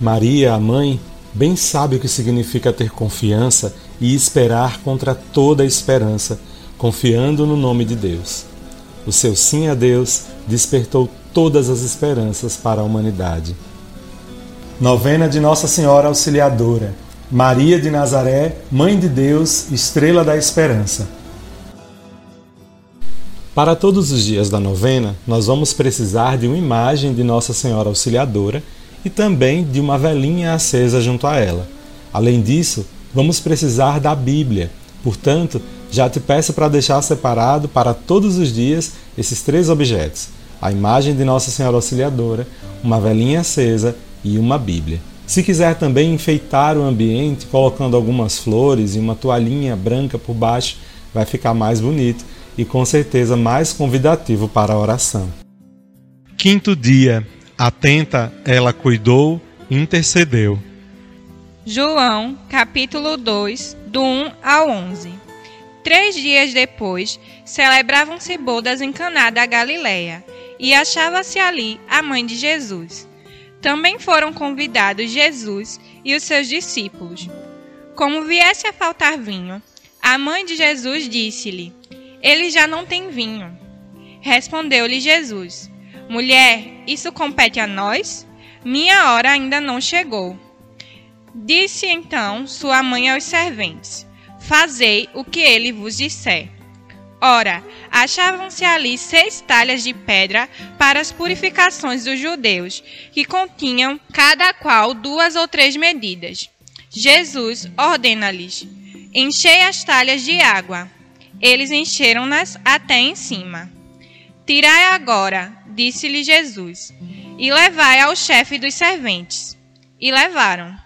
Maria, a mãe, bem sabe o que significa ter confiança e esperar contra toda esperança, confiando no nome de Deus. O seu sim a Deus despertou todas as esperanças para a humanidade. Novena de Nossa Senhora Auxiliadora, Maria de Nazaré, Mãe de Deus, Estrela da Esperança. Para todos os dias da novena, nós vamos precisar de uma imagem de Nossa Senhora Auxiliadora e também de uma velinha acesa junto a ela. Além disso, vamos precisar da Bíblia. Portanto, já te peço para deixar separado para todos os dias esses três objetos: a imagem de Nossa Senhora Auxiliadora, uma velinha acesa e uma Bíblia. Se quiser também enfeitar o ambiente colocando algumas flores e uma toalhinha branca por baixo, vai ficar mais bonito e com certeza mais convidativo para a oração. Quinto dia Atenta, ela cuidou, intercedeu. João, capítulo 2, do 1 ao 11. Três dias depois, celebravam-se bodas em Caná da Galileia, e achava-se ali a mãe de Jesus. Também foram convidados Jesus e os seus discípulos. Como viesse a faltar vinho, a mãe de Jesus disse-lhe: Ele já não tem vinho. Respondeu-lhe Jesus: Mulher, isso compete a nós? Minha hora ainda não chegou. Disse então sua mãe aos serventes: Fazei o que ele vos disser. Ora, achavam-se ali seis talhas de pedra para as purificações dos judeus, que continham cada qual duas ou três medidas. Jesus ordena-lhes: Enchei as talhas de água. Eles encheram-nas até em cima. Tirai agora, disse-lhe Jesus, e levai ao chefe dos serventes. E levaram.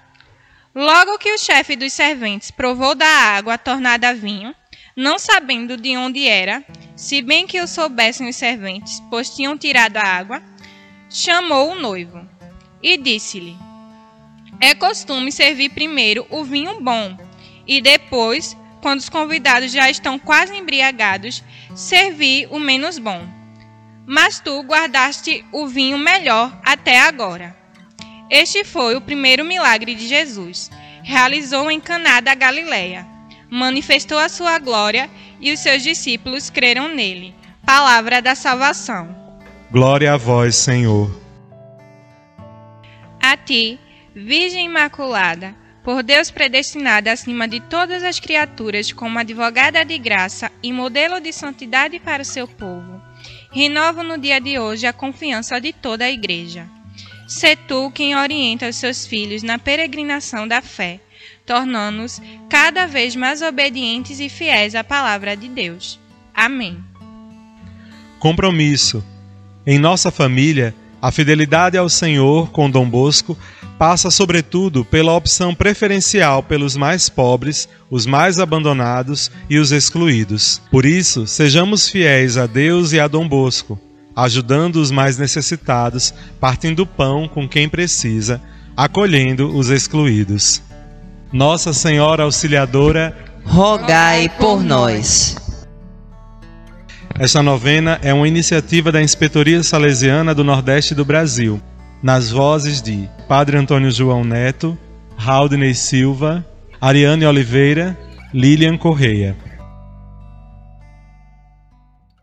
Logo que o chefe dos serventes provou da água tornada vinho, não sabendo de onde era, se bem que o soubessem os serventes, pois tinham tirado a água, chamou o noivo e disse-lhe: É costume servir primeiro o vinho bom, e depois, quando os convidados já estão quase embriagados, servir o menos bom mas tu guardaste o vinho melhor até agora. Este foi o primeiro milagre de Jesus. Realizou em Caná da Galileia. Manifestou a sua glória e os seus discípulos creram nele. Palavra da salvação. Glória a vós, Senhor. A ti, Virgem Imaculada, por Deus predestinada acima de todas as criaturas como advogada de graça e modelo de santidade para o seu povo renovo no dia de hoje a confiança de toda a Igreja. Sê tu quem orienta os seus filhos na peregrinação da fé, tornando-os cada vez mais obedientes e fiéis à palavra de Deus. Amém. Compromisso. Em nossa família, a fidelidade ao Senhor com Dom Bosco passa, sobretudo, pela opção preferencial pelos mais pobres, os mais abandonados e os excluídos. Por isso, sejamos fiéis a Deus e a Dom Bosco, ajudando os mais necessitados, partindo pão com quem precisa, acolhendo os excluídos. Nossa Senhora Auxiliadora, rogai por nós. Esta novena é uma iniciativa da Inspetoria Salesiana do Nordeste do Brasil nas vozes de Padre Antônio João Neto, Raudney Silva, Ariane Oliveira, Lilian Correia.